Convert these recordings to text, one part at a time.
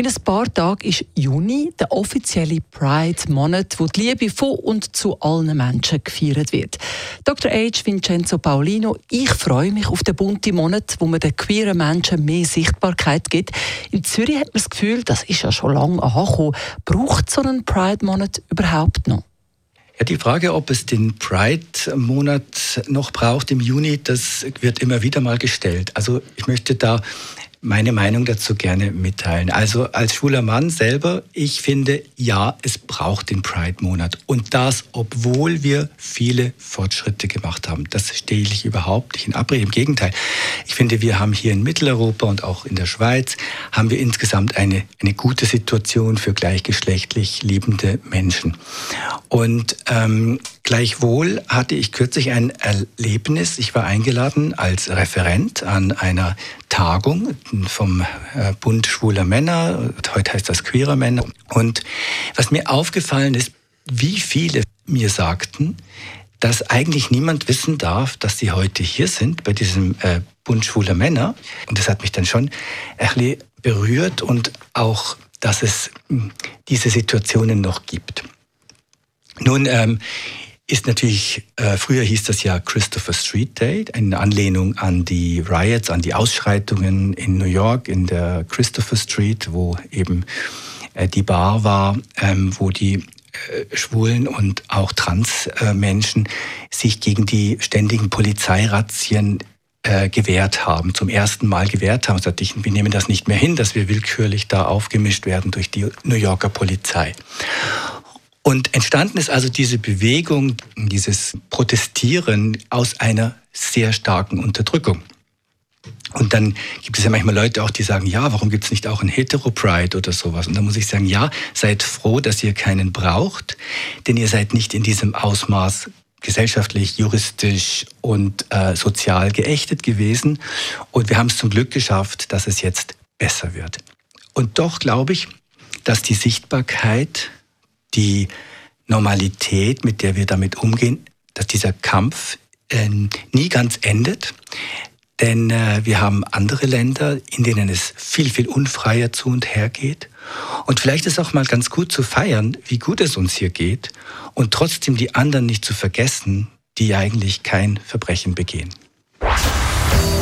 In ein paar Tagen ist Juni, der offizielle Pride-Monat, wo die Liebe von und zu allen Menschen gefeiert wird. Dr. H. Vincenzo Paolino, ich freue mich auf den bunten Monat, wo man den queeren Menschen mehr Sichtbarkeit gibt. In Zürich hat man das Gefühl, das ist ja schon lange angekommen. Braucht so einen Pride-Monat überhaupt noch? Ja, die Frage, ob es den Pride-Monat noch braucht im Juni, das wird immer wieder mal gestellt. Also ich möchte da meine Meinung dazu gerne mitteilen. Also als schwuler Mann selber, ich finde, ja, es braucht den Pride-Monat. Und das, obwohl wir viele Fortschritte gemacht haben. Das stehe ich überhaupt nicht in Abrede. Im Gegenteil. Ich finde, wir haben hier in Mitteleuropa und auch in der Schweiz, haben wir insgesamt eine, eine gute Situation für gleichgeschlechtlich liebende Menschen. Und ähm, gleichwohl hatte ich kürzlich ein Erlebnis. Ich war eingeladen als Referent an einer Tagung vom äh, Bund schwuler Männer, heute heißt das queerer Männer. Und was mir aufgefallen ist, wie viele mir sagten, dass eigentlich niemand wissen darf, dass sie heute hier sind bei diesem äh, Bund schwuler Männer. Und das hat mich dann schon ein berührt und auch, dass es hm, diese Situationen noch gibt. Nun, ähm, ist natürlich, äh, früher hieß das ja Christopher Street Day, in Anlehnung an die Riots, an die Ausschreitungen in New York in der Christopher Street, wo eben äh, die Bar war, ähm, wo die äh, Schwulen und auch Transmenschen sich gegen die ständigen Polizeirazzien äh, gewehrt haben, zum ersten Mal gewehrt haben. Sagte ich, wir nehmen das nicht mehr hin, dass wir willkürlich da aufgemischt werden durch die New Yorker Polizei. Und entstanden ist also diese Bewegung, dieses Protestieren aus einer sehr starken Unterdrückung. Und dann gibt es ja manchmal Leute auch, die sagen, ja, warum gibt es nicht auch ein Hetero-Pride oder sowas? Und da muss ich sagen, ja, seid froh, dass ihr keinen braucht, denn ihr seid nicht in diesem Ausmaß gesellschaftlich, juristisch und äh, sozial geächtet gewesen. Und wir haben es zum Glück geschafft, dass es jetzt besser wird. Und doch glaube ich, dass die Sichtbarkeit die Normalität, mit der wir damit umgehen, dass dieser Kampf äh, nie ganz endet. Denn äh, wir haben andere Länder, in denen es viel, viel unfreier zu und her geht. Und vielleicht ist auch mal ganz gut zu feiern, wie gut es uns hier geht und trotzdem die anderen nicht zu vergessen, die eigentlich kein Verbrechen begehen.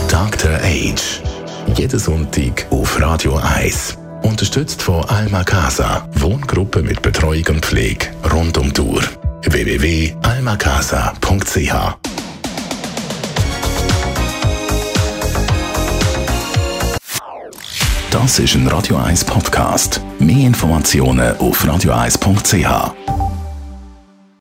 Dr. Age. Jeden Sonntag auf Radio 1. Unterstützt von Alma Casa, Wohngruppe mit Betreuung und Pflege rund um Tour. www.almacasa.ch Das ist ein Radio 1 Podcast. Mehr Informationen auf radio1.ch.